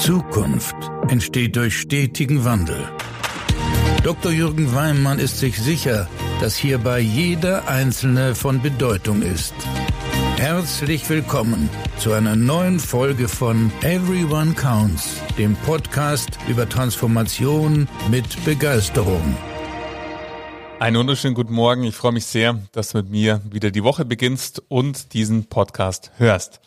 Zukunft entsteht durch stetigen Wandel. Dr. Jürgen Weimann ist sich sicher, dass hierbei jeder Einzelne von Bedeutung ist. Herzlich willkommen zu einer neuen Folge von Everyone Counts, dem Podcast über Transformation mit Begeisterung. Einen wunderschönen guten Morgen. Ich freue mich sehr, dass du mit mir wieder die Woche beginnst und diesen Podcast hörst.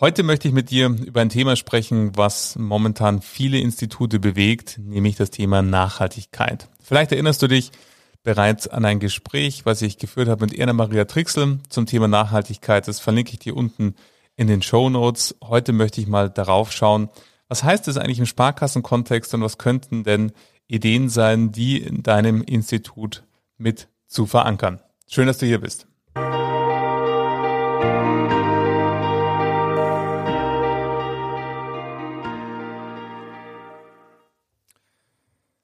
Heute möchte ich mit dir über ein Thema sprechen, was momentan viele Institute bewegt, nämlich das Thema Nachhaltigkeit. Vielleicht erinnerst du dich bereits an ein Gespräch, was ich geführt habe mit Erna Maria Trixel zum Thema Nachhaltigkeit. Das verlinke ich dir unten in den Show Notes. Heute möchte ich mal darauf schauen, was heißt es eigentlich im Sparkassenkontext und was könnten denn Ideen sein, die in deinem Institut mit zu verankern. Schön, dass du hier bist.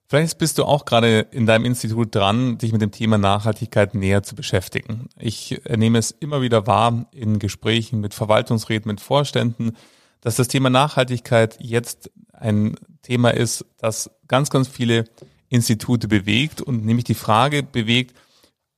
Vielleicht bist du auch gerade in deinem Institut dran, dich mit dem Thema Nachhaltigkeit näher zu beschäftigen. Ich nehme es immer wieder wahr in Gesprächen mit Verwaltungsräten, mit Vorständen, dass das Thema Nachhaltigkeit jetzt ein Thema ist, das ganz, ganz viele Institute bewegt und nämlich die Frage bewegt,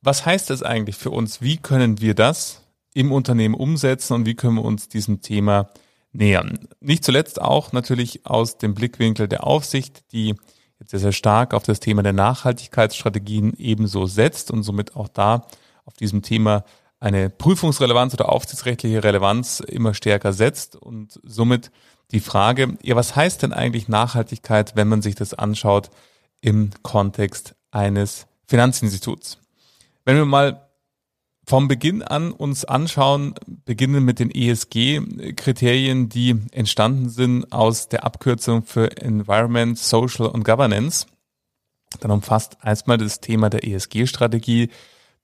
was heißt das eigentlich für uns? Wie können wir das im Unternehmen umsetzen und wie können wir uns diesem Thema nähern? Nicht zuletzt auch natürlich aus dem Blickwinkel der Aufsicht, die jetzt sehr, sehr stark auf das Thema der Nachhaltigkeitsstrategien ebenso setzt und somit auch da auf diesem Thema eine Prüfungsrelevanz oder aufsichtsrechtliche Relevanz immer stärker setzt und somit die Frage, ja, was heißt denn eigentlich Nachhaltigkeit, wenn man sich das anschaut im Kontext eines Finanzinstituts? Wenn wir mal vom Beginn an uns anschauen, beginnen mit den ESG-Kriterien, die entstanden sind aus der Abkürzung für Environment, Social und Governance. Dann umfasst erstmal das Thema der ESG-Strategie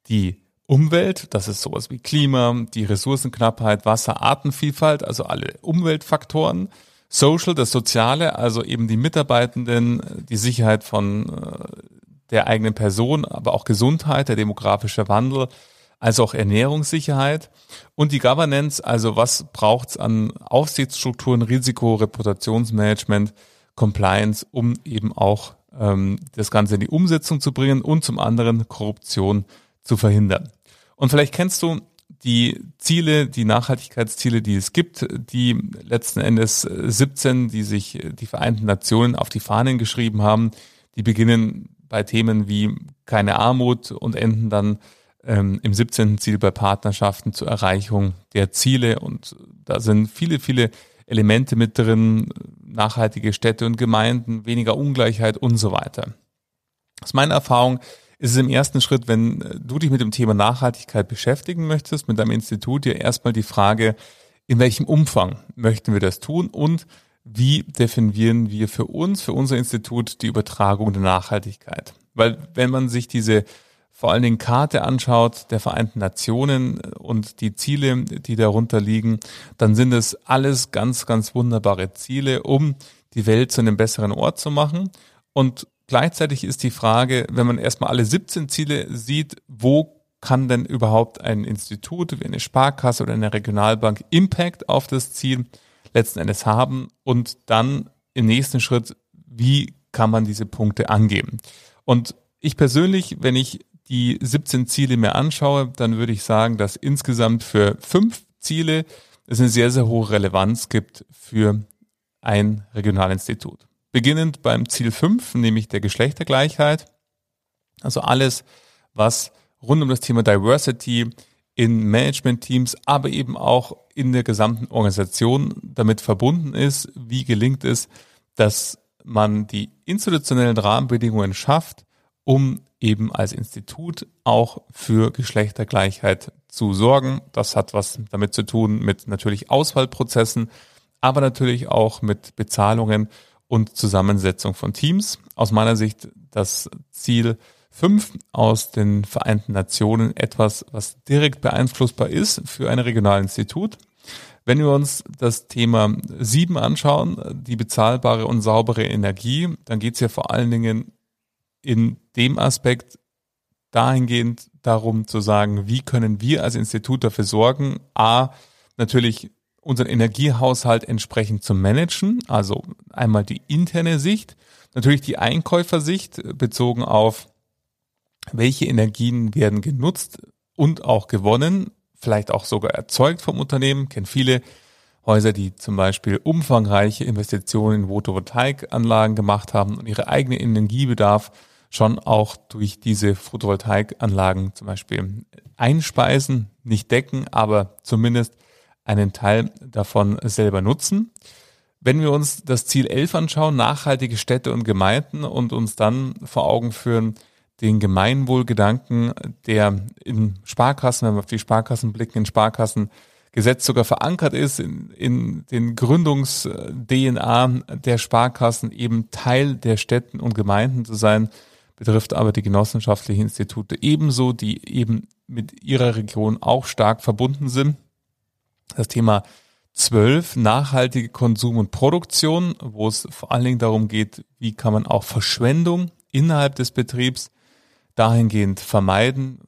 die Umwelt, das ist sowas wie Klima, die Ressourcenknappheit, Wasser, Artenvielfalt, also alle Umweltfaktoren. Social, das Soziale, also eben die Mitarbeitenden, die Sicherheit von äh, der eigenen Person, aber auch Gesundheit, der demografische Wandel, also auch Ernährungssicherheit und die Governance, also was braucht's an Aufsichtsstrukturen, Risiko, Reputationsmanagement, Compliance, um eben auch ähm, das Ganze in die Umsetzung zu bringen und zum anderen Korruption zu verhindern. Und vielleicht kennst du die Ziele, die Nachhaltigkeitsziele, die es gibt, die letzten Endes 17, die sich die Vereinten Nationen auf die Fahnen geschrieben haben, die beginnen bei Themen wie keine Armut und enden dann ähm, im 17. Ziel bei Partnerschaften zur Erreichung der Ziele. Und da sind viele, viele Elemente mit drin, nachhaltige Städte und Gemeinden, weniger Ungleichheit und so weiter. Aus meiner Erfahrung ist es im ersten Schritt, wenn du dich mit dem Thema Nachhaltigkeit beschäftigen möchtest, mit deinem Institut, ja erstmal die Frage, in welchem Umfang möchten wir das tun und wie definieren wir für uns, für unser Institut die Übertragung der Nachhaltigkeit? Weil wenn man sich diese vor allen Dingen Karte anschaut der Vereinten Nationen und die Ziele, die darunter liegen, dann sind es alles ganz, ganz wunderbare Ziele, um die Welt zu einem besseren Ort zu machen. Und gleichzeitig ist die Frage, wenn man erstmal alle 17 Ziele sieht, wo kann denn überhaupt ein Institut wie eine Sparkasse oder eine Regionalbank Impact auf das Ziel letzten Endes haben und dann im nächsten Schritt, wie kann man diese Punkte angeben? Und ich persönlich, wenn ich die 17 Ziele mir anschaue, dann würde ich sagen, dass insgesamt für fünf Ziele es eine sehr, sehr hohe Relevanz gibt für ein Regionalinstitut. Beginnend beim Ziel 5, nämlich der Geschlechtergleichheit. Also alles, was rund um das Thema Diversity in Management-Teams, aber eben auch in der gesamten Organisation damit verbunden ist. Wie gelingt es, dass man die institutionellen Rahmenbedingungen schafft, um eben als Institut auch für Geschlechtergleichheit zu sorgen. Das hat was damit zu tun mit natürlich Auswahlprozessen, aber natürlich auch mit Bezahlungen und Zusammensetzung von Teams. Aus meiner Sicht das Ziel 5 aus den Vereinten Nationen etwas, was direkt beeinflussbar ist für ein Regionalinstitut. Wenn wir uns das Thema 7 anschauen, die bezahlbare und saubere Energie, dann geht es ja vor allen Dingen in dem Aspekt dahingehend darum zu sagen, wie können wir als Institut dafür sorgen, a, natürlich unseren Energiehaushalt entsprechend zu managen. Also einmal die interne Sicht, natürlich die Einkäufersicht bezogen auf welche Energien werden genutzt und auch gewonnen, vielleicht auch sogar erzeugt vom Unternehmen. Kennen viele Häuser, die zum Beispiel umfangreiche Investitionen in Photovoltaikanlagen gemacht haben und ihre eigene Energiebedarf schon auch durch diese Photovoltaikanlagen zum Beispiel einspeisen, nicht decken, aber zumindest einen Teil davon selber nutzen. Wenn wir uns das Ziel 11 anschauen, nachhaltige Städte und Gemeinden und uns dann vor Augen führen, den Gemeinwohlgedanken, der in Sparkassen, wenn wir auf die Sparkassen blicken, in Sparkassengesetz sogar verankert ist, in, in den Gründungs-DNA der Sparkassen eben Teil der Städten und Gemeinden zu sein, betrifft aber die genossenschaftlichen Institute ebenso, die eben mit ihrer Region auch stark verbunden sind. Das Thema 12, nachhaltige Konsum und Produktion, wo es vor allen Dingen darum geht, wie kann man auch Verschwendung innerhalb des Betriebs dahingehend vermeiden.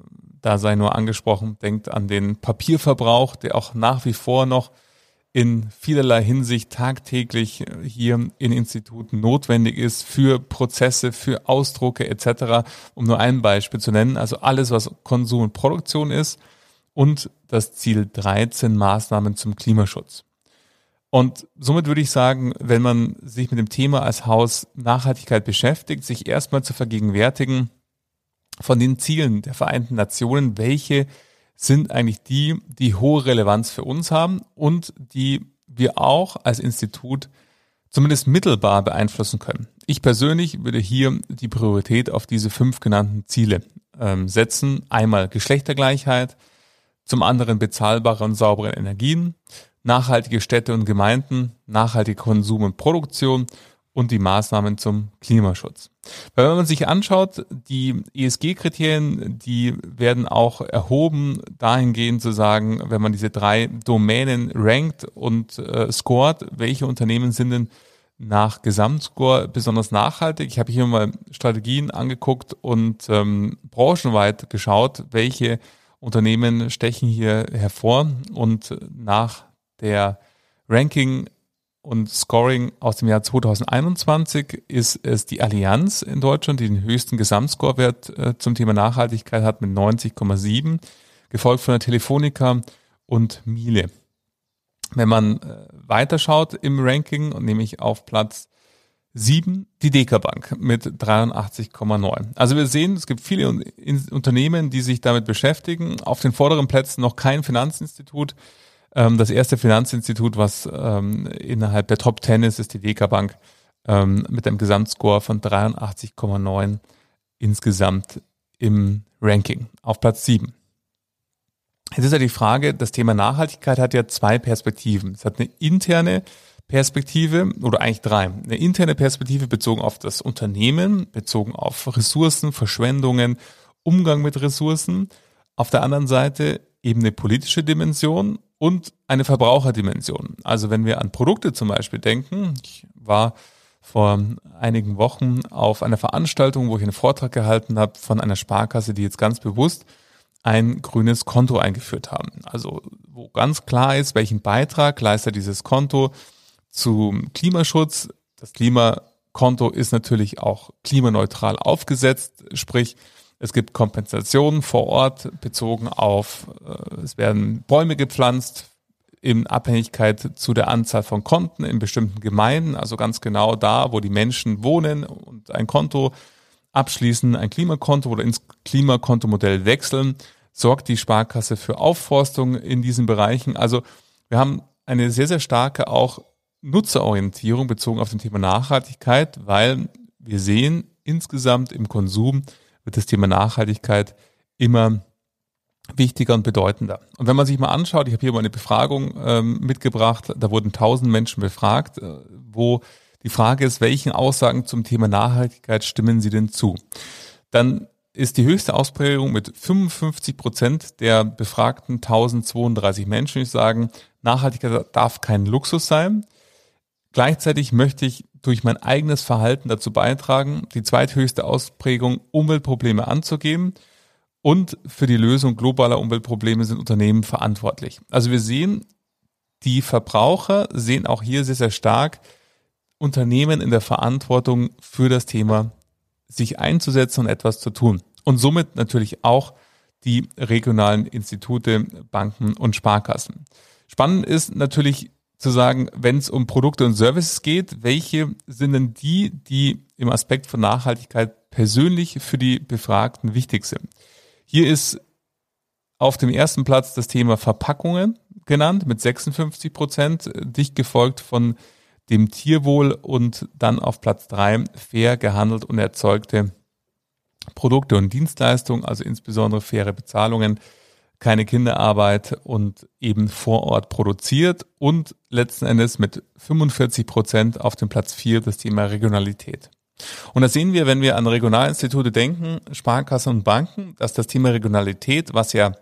Da sei nur angesprochen, denkt an den Papierverbrauch, der auch nach wie vor noch in vielerlei Hinsicht tagtäglich hier in Instituten notwendig ist für Prozesse, für Ausdrucke etc., um nur ein Beispiel zu nennen. Also alles, was Konsum und Produktion ist und das Ziel 13 Maßnahmen zum Klimaschutz. Und somit würde ich sagen, wenn man sich mit dem Thema als Haus Nachhaltigkeit beschäftigt, sich erstmal zu vergegenwärtigen von den Zielen der Vereinten Nationen, welche sind eigentlich die, die hohe Relevanz für uns haben und die wir auch als Institut zumindest mittelbar beeinflussen können. Ich persönlich würde hier die Priorität auf diese fünf genannten Ziele ähm, setzen. Einmal Geschlechtergleichheit, zum anderen bezahlbare und saubere Energien, nachhaltige Städte und Gemeinden, nachhaltige Konsum und Produktion und die Maßnahmen zum Klimaschutz. Weil wenn man sich anschaut, die ESG-Kriterien, die werden auch erhoben, dahingehend zu sagen, wenn man diese drei Domänen rankt und äh, scoret, welche Unternehmen sind denn nach Gesamtscore besonders nachhaltig. Ich habe hier mal Strategien angeguckt und ähm, branchenweit geschaut, welche Unternehmen stechen hier hervor und nach der Ranking und Scoring aus dem Jahr 2021 ist es die Allianz in Deutschland, die den höchsten Gesamtscorewert äh, zum Thema Nachhaltigkeit hat mit 90,7, gefolgt von der Telefonica und Miele. Wenn man äh, weiterschaut im Ranking, nämlich auf Platz 7 die Deka Bank mit 83,9. Also wir sehen, es gibt viele Unternehmen, die sich damit beschäftigen. Auf den vorderen Plätzen noch kein Finanzinstitut. Ähm, das erste Finanzinstitut, was ähm, innerhalb der Top 10 ist, ist die Deka Bank ähm, mit einem Gesamtscore von 83,9 insgesamt im Ranking auf Platz 7. Jetzt ist ja die Frage, das Thema Nachhaltigkeit hat ja zwei Perspektiven. Es hat eine interne Perspektive oder eigentlich drei. Eine interne Perspektive bezogen auf das Unternehmen, bezogen auf Ressourcen, Verschwendungen, Umgang mit Ressourcen. Auf der anderen Seite eben eine politische Dimension und eine Verbraucherdimension. Also wenn wir an Produkte zum Beispiel denken, ich war vor einigen Wochen auf einer Veranstaltung, wo ich einen Vortrag gehalten habe von einer Sparkasse, die jetzt ganz bewusst ein grünes Konto eingeführt haben. Also wo ganz klar ist, welchen Beitrag leistet dieses Konto zum Klimaschutz. Das Klimakonto ist natürlich auch klimaneutral aufgesetzt, sprich es gibt Kompensationen vor Ort bezogen auf, äh, es werden Bäume gepflanzt in Abhängigkeit zu der Anzahl von Konten in bestimmten Gemeinden, also ganz genau da, wo die Menschen wohnen und ein Konto abschließen, ein Klimakonto oder ins Klimakontomodell wechseln, sorgt die Sparkasse für Aufforstung in diesen Bereichen. Also wir haben eine sehr, sehr starke auch Nutzerorientierung bezogen auf das Thema Nachhaltigkeit, weil wir sehen insgesamt im Konsum wird das Thema Nachhaltigkeit immer wichtiger und bedeutender. Und wenn man sich mal anschaut, ich habe hier mal eine Befragung ähm, mitgebracht, da wurden tausend Menschen befragt, äh, wo die Frage ist, welchen Aussagen zum Thema Nachhaltigkeit stimmen sie denn zu? Dann ist die höchste Ausprägung mit 55 Prozent der befragten 1032 Menschen, die sagen, Nachhaltigkeit darf kein Luxus sein. Gleichzeitig möchte ich durch mein eigenes Verhalten dazu beitragen, die zweithöchste Ausprägung Umweltprobleme anzugeben. Und für die Lösung globaler Umweltprobleme sind Unternehmen verantwortlich. Also wir sehen, Die Verbraucher sehen auch hier sehr, sehr stark Unternehmen in der Verantwortung für das Thema sich einzusetzen und etwas zu tun. Und somit natürlich auch die regionalen Institute, Banken und Sparkassen. Spannend ist natürlich zu sagen, wenn es um Produkte und Services geht, welche sind denn die, die im Aspekt von Nachhaltigkeit persönlich für die Befragten wichtig sind? Hier ist auf dem ersten Platz das Thema Verpackungen genannt mit 56 Prozent, dicht gefolgt von dem Tierwohl und dann auf Platz drei fair gehandelt und erzeugte Produkte und Dienstleistungen, also insbesondere faire Bezahlungen, keine Kinderarbeit und eben vor Ort produziert und letzten Endes mit 45 Prozent auf dem Platz vier das Thema Regionalität. Und da sehen wir, wenn wir an Regionalinstitute denken, Sparkassen und Banken, dass das Thema Regionalität, was ja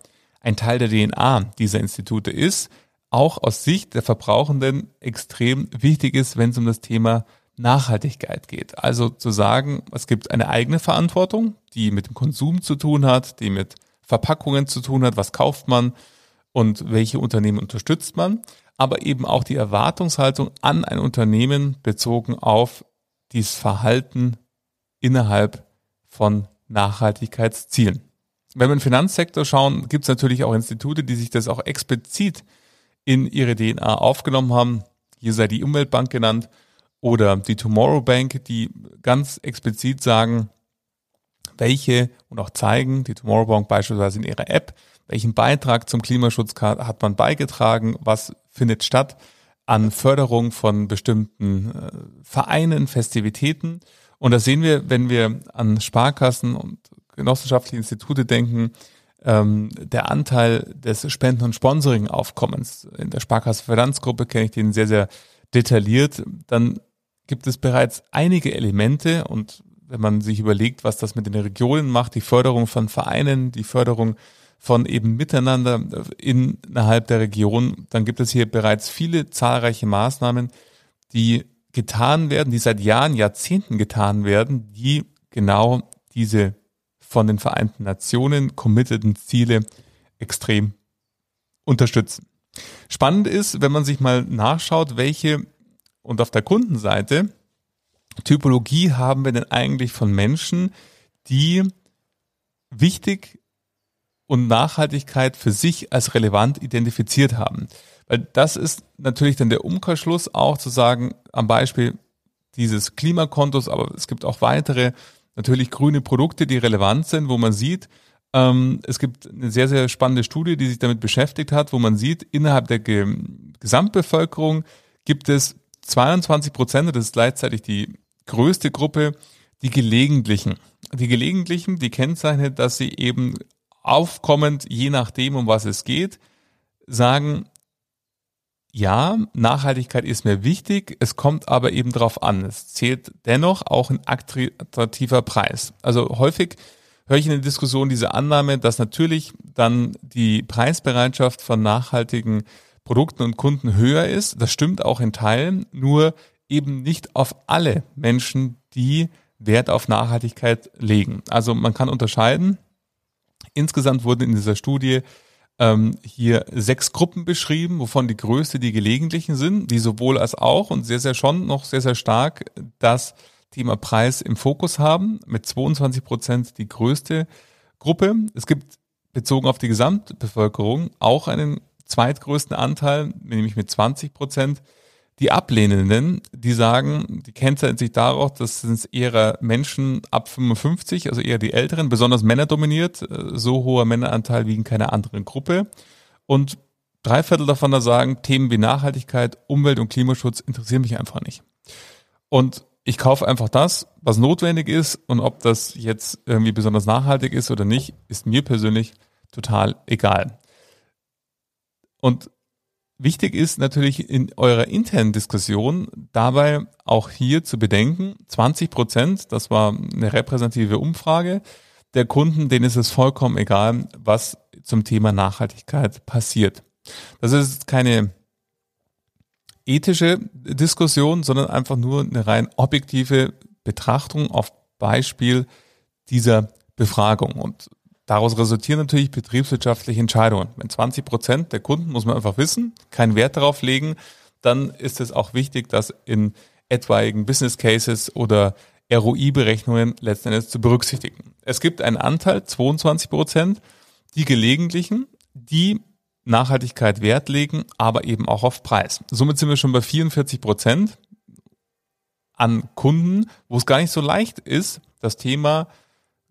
ein Teil der DNA dieser Institute ist, auch aus Sicht der Verbrauchenden extrem wichtig ist, wenn es um das Thema Nachhaltigkeit geht. Also zu sagen, es gibt eine eigene Verantwortung, die mit dem Konsum zu tun hat, die mit Verpackungen zu tun hat, was kauft man und welche Unternehmen unterstützt man, aber eben auch die Erwartungshaltung an ein Unternehmen bezogen auf dieses Verhalten innerhalb von Nachhaltigkeitszielen. Wenn wir im Finanzsektor schauen, gibt es natürlich auch Institute, die sich das auch explizit in ihre DNA aufgenommen haben. Hier sei die Umweltbank genannt oder die Tomorrow Bank, die ganz explizit sagen, welche und auch zeigen, die Tomorrow Bank beispielsweise in ihrer App, welchen Beitrag zum Klimaschutz hat man beigetragen, was findet statt an Förderung von bestimmten äh, Vereinen, Festivitäten. Und das sehen wir, wenn wir an Sparkassen und genossenschaftliche Institute denken, ähm, der Anteil des Spenden- und Sponsoring-Aufkommens. In der Sparkasse Finanzgruppe kenne ich den sehr, sehr detailliert. Dann gibt es bereits einige Elemente und wenn man sich überlegt, was das mit den Regionen macht, die Förderung von Vereinen, die Förderung von eben Miteinander innerhalb der Region, dann gibt es hier bereits viele zahlreiche Maßnahmen, die getan werden, die seit Jahren, Jahrzehnten getan werden, die genau diese von den Vereinten Nationen committeden Ziele extrem unterstützen. Spannend ist, wenn man sich mal nachschaut, welche und auf der Kundenseite Typologie haben wir denn eigentlich von Menschen, die wichtig und Nachhaltigkeit für sich als relevant identifiziert haben. Weil das ist natürlich dann der Umkehrschluss auch zu sagen, am Beispiel dieses Klimakontos, aber es gibt auch weitere natürlich grüne Produkte, die relevant sind, wo man sieht, ähm, es gibt eine sehr, sehr spannende Studie, die sich damit beschäftigt hat, wo man sieht, innerhalb der Ge Gesamtbevölkerung gibt es 22 Prozent, das ist gleichzeitig die größte Gruppe, die Gelegentlichen. Die Gelegentlichen, die kennzeichnet, dass sie eben aufkommend, je nachdem, um was es geht, sagen, ja, Nachhaltigkeit ist mir wichtig, es kommt aber eben darauf an. Es zählt dennoch auch ein attraktiver Preis. Also häufig höre ich in der Diskussion diese Annahme, dass natürlich dann die Preisbereitschaft von nachhaltigen Produkten und Kunden höher ist. Das stimmt auch in Teilen, nur eben nicht auf alle Menschen, die Wert auf Nachhaltigkeit legen. Also man kann unterscheiden. Insgesamt wurden in dieser Studie ähm, hier sechs Gruppen beschrieben, wovon die größte die gelegentlichen sind, die sowohl als auch und sehr, sehr schon noch sehr, sehr stark das Thema Preis im Fokus haben, mit 22 Prozent die größte Gruppe. Es gibt bezogen auf die Gesamtbevölkerung auch einen zweitgrößten Anteil, nämlich mit 20 Prozent, die Ablehnenden, die sagen, die kennzeichnen sich darauf, dass es eher Menschen ab 55, also eher die Älteren, besonders Männer dominiert. Äh, so hoher Männeranteil wie in keiner anderen Gruppe. Und drei Viertel davon da sagen, Themen wie Nachhaltigkeit, Umwelt und Klimaschutz interessieren mich einfach nicht. Und ich kaufe einfach das, was notwendig ist. Und ob das jetzt irgendwie besonders nachhaltig ist oder nicht, ist mir persönlich total egal. Und Wichtig ist natürlich in eurer internen Diskussion dabei auch hier zu bedenken, 20 Prozent, das war eine repräsentative Umfrage, der Kunden, denen ist es vollkommen egal, was zum Thema Nachhaltigkeit passiert. Das ist keine ethische Diskussion, sondern einfach nur eine rein objektive Betrachtung auf Beispiel dieser Befragung. Und Daraus resultieren natürlich betriebswirtschaftliche Entscheidungen. Wenn 20 Prozent der Kunden, muss man einfach wissen, keinen Wert darauf legen, dann ist es auch wichtig, das in etwaigen Business Cases oder ROI-Berechnungen letzten Endes zu berücksichtigen. Es gibt einen Anteil, 22 Prozent, die gelegentlichen, die Nachhaltigkeit Wert legen, aber eben auch auf Preis. Somit sind wir schon bei 44 Prozent an Kunden, wo es gar nicht so leicht ist, das Thema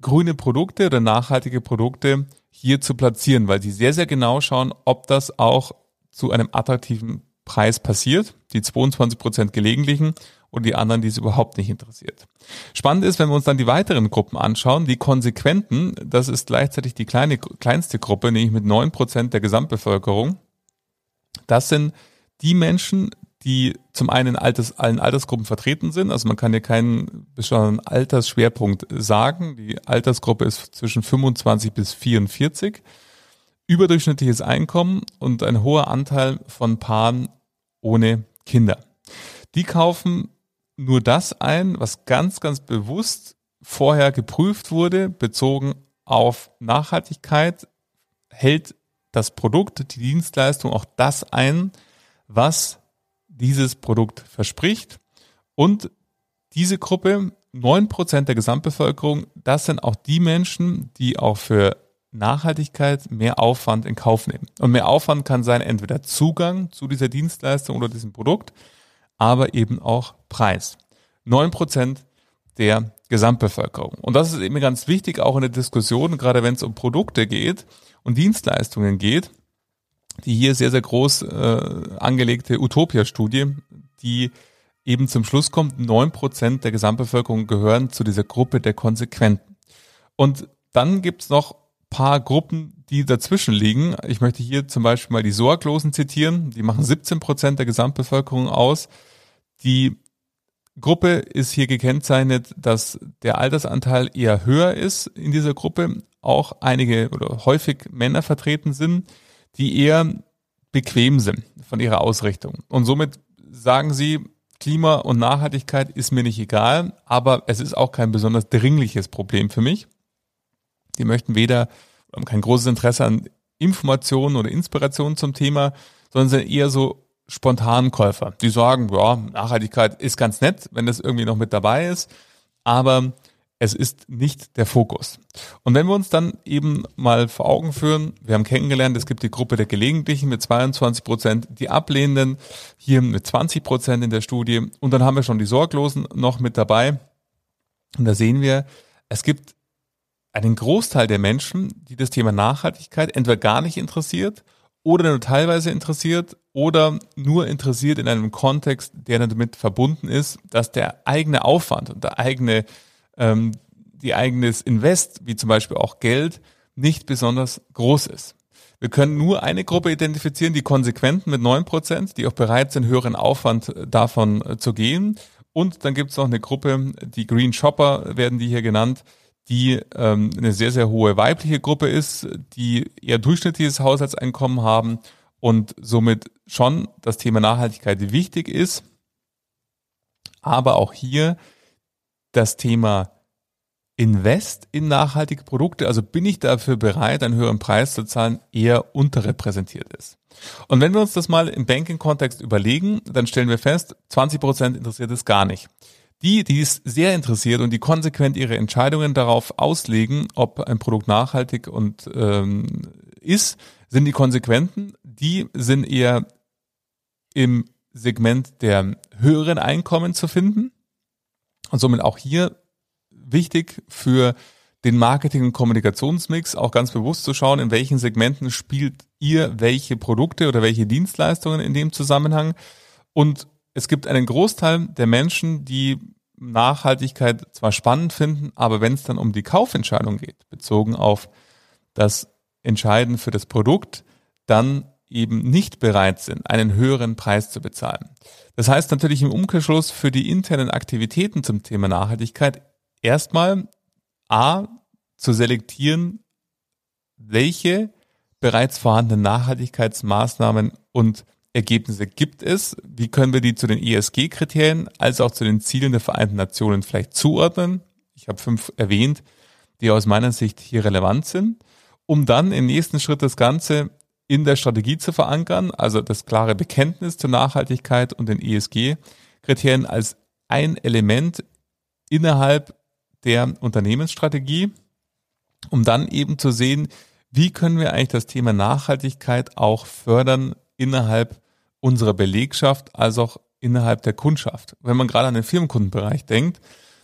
grüne Produkte oder nachhaltige Produkte hier zu platzieren, weil sie sehr, sehr genau schauen, ob das auch zu einem attraktiven Preis passiert, die 22 Prozent gelegentlichen und die anderen, die es überhaupt nicht interessiert. Spannend ist, wenn wir uns dann die weiteren Gruppen anschauen, die Konsequenten, das ist gleichzeitig die kleine, kleinste Gruppe, nämlich mit neun Prozent der Gesamtbevölkerung. Das sind die Menschen, die zum einen in Alters, allen Altersgruppen vertreten sind. Also man kann hier keinen bestimmten Altersschwerpunkt sagen. Die Altersgruppe ist zwischen 25 bis 44. Überdurchschnittliches Einkommen und ein hoher Anteil von Paaren ohne Kinder. Die kaufen nur das ein, was ganz, ganz bewusst vorher geprüft wurde, bezogen auf Nachhaltigkeit, hält das Produkt, die Dienstleistung auch das ein, was dieses Produkt verspricht. Und diese Gruppe, neun Prozent der Gesamtbevölkerung, das sind auch die Menschen, die auch für Nachhaltigkeit mehr Aufwand in Kauf nehmen. Und mehr Aufwand kann sein entweder Zugang zu dieser Dienstleistung oder diesem Produkt, aber eben auch Preis. Neun Prozent der Gesamtbevölkerung. Und das ist eben ganz wichtig, auch in der Diskussion, gerade wenn es um Produkte geht und Dienstleistungen geht, die hier sehr, sehr groß äh, angelegte Utopia-Studie, die eben zum Schluss kommt, neun Prozent der Gesamtbevölkerung gehören zu dieser Gruppe der Konsequenten. Und dann gibt's noch paar Gruppen, die dazwischen liegen. Ich möchte hier zum Beispiel mal die Sorglosen zitieren. Die machen 17 Prozent der Gesamtbevölkerung aus. Die Gruppe ist hier gekennzeichnet, dass der Altersanteil eher höher ist in dieser Gruppe. Auch einige oder häufig Männer vertreten sind, die eher bequem sind von ihrer Ausrichtung. Und somit sagen sie, Klima und Nachhaltigkeit ist mir nicht egal, aber es ist auch kein besonders dringliches Problem für mich. Die möchten weder, haben kein großes Interesse an Informationen oder Inspirationen zum Thema, sondern sind eher so spontanen Käufer. Die sagen, ja, Nachhaltigkeit ist ganz nett, wenn das irgendwie noch mit dabei ist, aber es ist nicht der Fokus. Und wenn wir uns dann eben mal vor Augen führen, wir haben kennengelernt, es gibt die Gruppe der Gelegentlichen mit 22 Prozent, die Ablehnenden hier mit 20 Prozent in der Studie und dann haben wir schon die Sorglosen noch mit dabei. Und da sehen wir, es gibt einen Großteil der Menschen, die das Thema Nachhaltigkeit entweder gar nicht interessiert oder nur teilweise interessiert oder nur interessiert in einem Kontext, der damit verbunden ist, dass der eigene Aufwand und der eigene, ähm, die eigenes Invest, wie zum Beispiel auch Geld, nicht besonders groß ist. Wir können nur eine Gruppe identifizieren, die Konsequenten mit neun Prozent, die auch bereit sind, höheren Aufwand davon äh, zu gehen. Und dann gibt es noch eine Gruppe, die Green Shopper werden die hier genannt, die ähm, eine sehr, sehr hohe weibliche Gruppe ist, die eher durchschnittliches Haushaltseinkommen haben und somit schon das Thema Nachhaltigkeit wichtig ist. Aber auch hier das Thema Invest in nachhaltige Produkte, also bin ich dafür bereit, einen höheren Preis zu zahlen, eher unterrepräsentiert ist. Und wenn wir uns das mal im Banking-Kontext überlegen, dann stellen wir fest, 20 Prozent interessiert es gar nicht. Die, die es sehr interessiert und die konsequent ihre Entscheidungen darauf auslegen, ob ein Produkt nachhaltig und ähm, ist, sind die Konsequenten. Die sind eher im Segment der höheren Einkommen zu finden und somit auch hier wichtig für den Marketing- und Kommunikationsmix auch ganz bewusst zu schauen, in welchen Segmenten spielt ihr welche Produkte oder welche Dienstleistungen in dem Zusammenhang. Und es gibt einen Großteil der Menschen, die Nachhaltigkeit zwar spannend finden, aber wenn es dann um die Kaufentscheidung geht, bezogen auf das Entscheiden für das Produkt, dann eben nicht bereit sind, einen höheren Preis zu bezahlen. Das heißt natürlich im Umkehrschluss für die internen Aktivitäten zum Thema Nachhaltigkeit erstmal A, zu selektieren, welche bereits vorhandenen Nachhaltigkeitsmaßnahmen und Ergebnisse gibt es? Wie können wir die zu den ESG-Kriterien als auch zu den Zielen der Vereinten Nationen vielleicht zuordnen? Ich habe fünf erwähnt, die aus meiner Sicht hier relevant sind. um dann im nächsten Schritt das Ganze in der Strategie zu verankern, also das klare Bekenntnis zur Nachhaltigkeit und den ESG-Kriterien als ein Element innerhalb der Unternehmensstrategie, um dann eben zu sehen, wie können wir eigentlich das Thema Nachhaltigkeit auch fördern innerhalb unserer Belegschaft, als auch innerhalb der Kundschaft. Wenn man gerade an den Firmenkundenbereich denkt,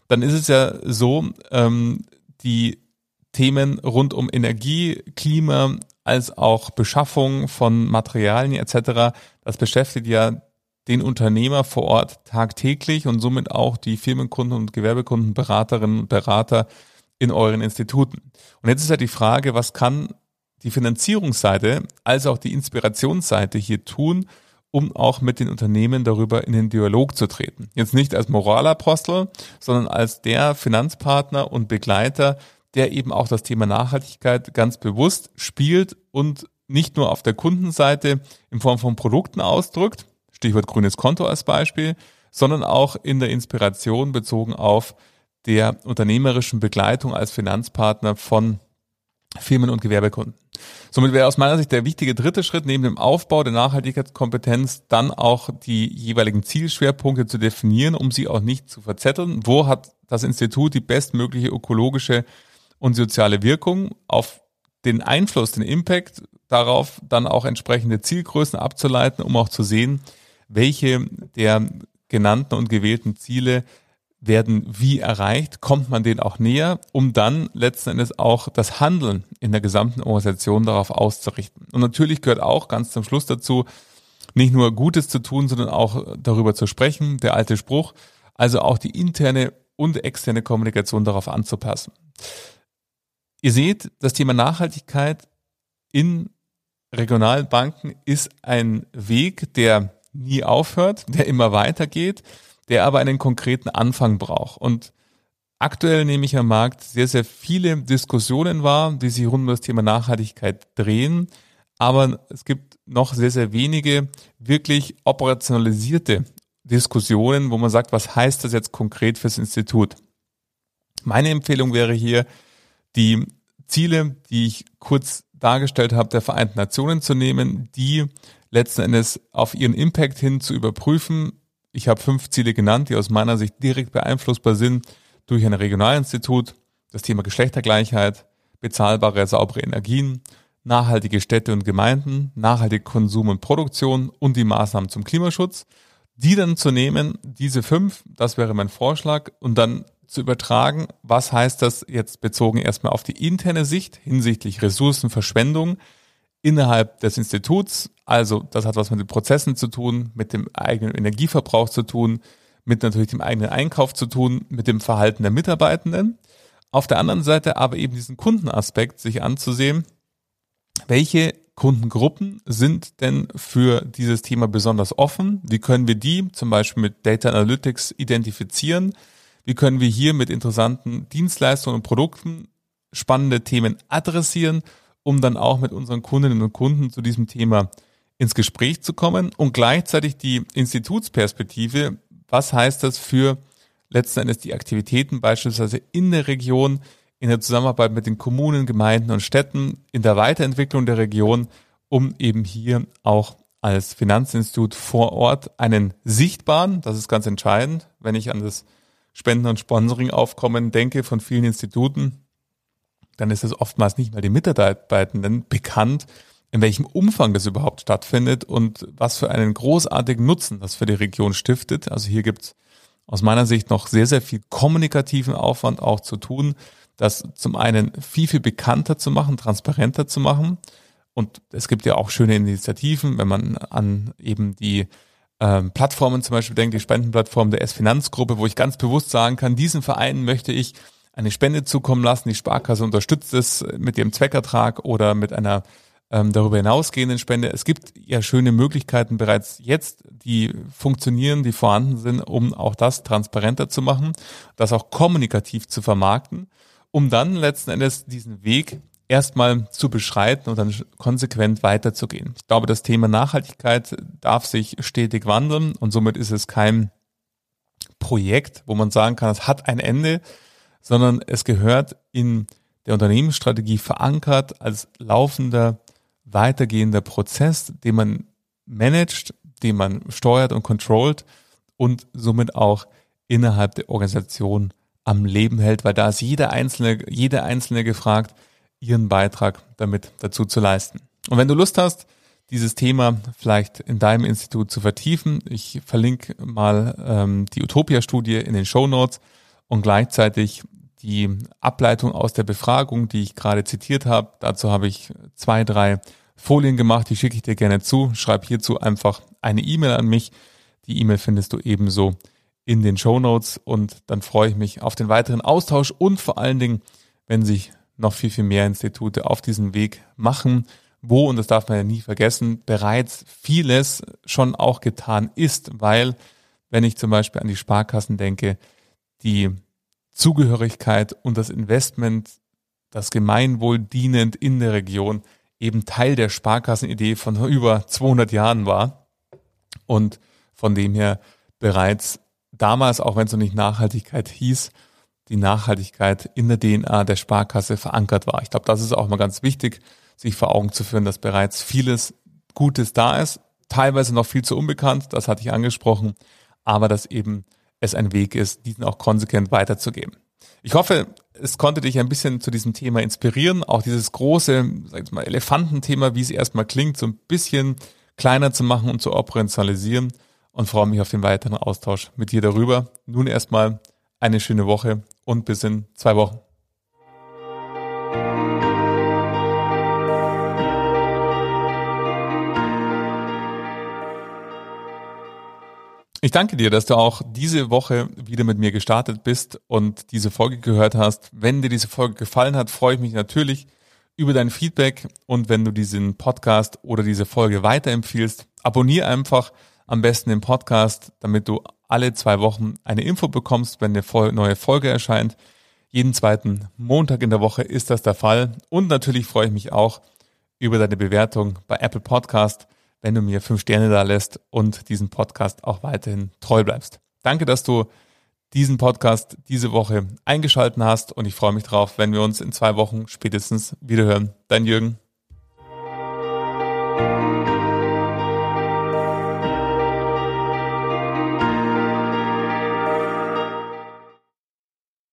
dann ist es ja so, ähm, die Themen rund um Energie, Klima, als auch Beschaffung von Materialien etc., das beschäftigt ja den Unternehmer vor Ort tagtäglich und somit auch die Firmenkunden und Gewerbekunden, Beraterinnen und Berater in euren Instituten. Und jetzt ist ja die Frage, was kann die Finanzierungsseite als auch die Inspirationsseite hier tun, um auch mit den Unternehmen darüber in den Dialog zu treten. Jetzt nicht als Moralapostel, sondern als der Finanzpartner und Begleiter, der eben auch das Thema Nachhaltigkeit ganz bewusst spielt und nicht nur auf der Kundenseite in Form von Produkten ausdrückt, Stichwort grünes Konto als Beispiel, sondern auch in der Inspiration bezogen auf der unternehmerischen Begleitung als Finanzpartner von Firmen und Gewerbekunden. Somit wäre aus meiner Sicht der wichtige dritte Schritt neben dem Aufbau der Nachhaltigkeitskompetenz dann auch die jeweiligen Zielschwerpunkte zu definieren, um sie auch nicht zu verzetteln. Wo hat das Institut die bestmögliche ökologische und soziale Wirkung auf den Einfluss, den Impact darauf dann auch entsprechende Zielgrößen abzuleiten, um auch zu sehen, welche der genannten und gewählten Ziele werden wie erreicht, kommt man denen auch näher, um dann letzten Endes auch das Handeln in der gesamten Organisation darauf auszurichten. Und natürlich gehört auch ganz zum Schluss dazu, nicht nur Gutes zu tun, sondern auch darüber zu sprechen, der alte Spruch, also auch die interne und externe Kommunikation darauf anzupassen. Ihr seht, das Thema Nachhaltigkeit in regionalen Banken ist ein Weg, der nie aufhört, der immer weitergeht, der aber einen konkreten Anfang braucht. Und aktuell nehme ich am Markt sehr, sehr viele Diskussionen wahr, die sich rund um das Thema Nachhaltigkeit drehen. Aber es gibt noch sehr, sehr wenige wirklich operationalisierte Diskussionen, wo man sagt, was heißt das jetzt konkret fürs Institut? Meine Empfehlung wäre hier, die Ziele, die ich kurz dargestellt habe, der Vereinten Nationen zu nehmen, die letzten Endes auf ihren Impact hin zu überprüfen. Ich habe fünf Ziele genannt, die aus meiner Sicht direkt beeinflussbar sind durch ein Regionalinstitut, das Thema Geschlechtergleichheit, bezahlbare, saubere Energien, nachhaltige Städte und Gemeinden, nachhaltige Konsum und Produktion und die Maßnahmen zum Klimaschutz. Die dann zu nehmen, diese fünf, das wäre mein Vorschlag, und dann zu übertragen, was heißt das jetzt bezogen erstmal auf die interne Sicht hinsichtlich Ressourcenverschwendung, innerhalb des Instituts. Also das hat was mit den Prozessen zu tun, mit dem eigenen Energieverbrauch zu tun, mit natürlich dem eigenen Einkauf zu tun, mit dem Verhalten der Mitarbeitenden. Auf der anderen Seite aber eben diesen Kundenaspekt sich anzusehen, welche Kundengruppen sind denn für dieses Thema besonders offen? Wie können wir die zum Beispiel mit Data Analytics identifizieren? Wie können wir hier mit interessanten Dienstleistungen und Produkten spannende Themen adressieren um dann auch mit unseren Kundinnen und Kunden zu diesem Thema ins Gespräch zu kommen? Und gleichzeitig die Institutsperspektive, was heißt das für letzten Endes die Aktivitäten beispielsweise in der Region, in der Zusammenarbeit mit den Kommunen, Gemeinden und Städten, in der Weiterentwicklung der Region, um eben hier auch als Finanzinstitut vor Ort einen sichtbaren, das ist ganz entscheidend, wenn ich an das Spenden- und Sponsoring-Aufkommen denke von vielen Instituten, dann ist es oftmals nicht mal den Mitarbeitenden bekannt, in welchem Umfang das überhaupt stattfindet und was für einen großartigen Nutzen das für die Region stiftet. Also hier gibt es aus meiner Sicht noch sehr, sehr viel kommunikativen Aufwand auch zu tun, das zum einen viel, viel bekannter zu machen, transparenter zu machen. Und es gibt ja auch schöne Initiativen, wenn man an eben die ähm, Plattformen zum Beispiel denkt, die Spendenplattform der S-Finanzgruppe, wo ich ganz bewusst sagen kann, diesen Vereinen möchte ich eine Spende zukommen lassen. Die Sparkasse unterstützt es mit ihrem Zweckertrag oder mit einer ähm, darüber hinausgehenden Spende. Es gibt ja schöne Möglichkeiten bereits jetzt, die funktionieren, die vorhanden sind, um auch das transparenter zu machen, das auch kommunikativ zu vermarkten, um dann letzten Endes diesen Weg erstmal zu beschreiten und dann konsequent weiterzugehen. Ich glaube, das Thema Nachhaltigkeit darf sich stetig wandeln und somit ist es kein Projekt, wo man sagen kann, es hat ein Ende, sondern es gehört in der Unternehmensstrategie verankert als laufender, weitergehender Prozess, den man managt, den man steuert und controlt und somit auch innerhalb der Organisation am Leben hält, weil da ist jeder Einzelne, jeder Einzelne gefragt, ihren Beitrag damit dazu zu leisten. Und wenn du Lust hast, dieses Thema vielleicht in deinem Institut zu vertiefen, ich verlinke mal ähm, die Utopia-Studie in den Show Notes und gleichzeitig die Ableitung aus der Befragung, die ich gerade zitiert habe. Dazu habe ich zwei, drei Folien gemacht, die schicke ich dir gerne zu. Schreib hierzu einfach eine E-Mail an mich. Die E-Mail findest du ebenso in den Show Notes und dann freue ich mich auf den weiteren Austausch und vor allen Dingen, wenn sich noch viel, viel mehr Institute auf diesen Weg machen, wo, und das darf man ja nie vergessen, bereits vieles schon auch getan ist, weil, wenn ich zum Beispiel an die Sparkassen denke, die Zugehörigkeit und das Investment, das Gemeinwohl dienend in der Region eben Teil der Sparkassenidee von über 200 Jahren war und von dem her bereits damals, auch wenn es noch nicht Nachhaltigkeit hieß, die Nachhaltigkeit in der DNA der Sparkasse verankert war. Ich glaube, das ist auch mal ganz wichtig, sich vor Augen zu führen, dass bereits vieles Gutes da ist, teilweise noch viel zu unbekannt, das hatte ich angesprochen, aber dass eben es ein Weg ist, diesen auch konsequent weiterzugeben. Ich hoffe, es konnte dich ein bisschen zu diesem Thema inspirieren, auch dieses große, sag ich mal, Elefantenthema, wie es erstmal klingt, so ein bisschen kleiner zu machen und zu operationalisieren und freue mich auf den weiteren Austausch mit dir darüber. Nun erstmal eine schöne Woche und bis in zwei Wochen. Ich danke dir, dass du auch diese Woche wieder mit mir gestartet bist und diese Folge gehört hast. Wenn dir diese Folge gefallen hat, freue ich mich natürlich über dein Feedback und wenn du diesen Podcast oder diese Folge weiterempfiehlst, abonniere einfach am besten den Podcast, damit du alle zwei Wochen eine Info bekommst, wenn eine neue Folge erscheint. Jeden zweiten Montag in der Woche ist das der Fall. Und natürlich freue ich mich auch über deine Bewertung bei Apple Podcast, wenn du mir fünf Sterne da lässt und diesen Podcast auch weiterhin treu bleibst. Danke, dass du diesen Podcast diese Woche eingeschalten hast und ich freue mich drauf, wenn wir uns in zwei Wochen spätestens wiederhören. Dein Jürgen.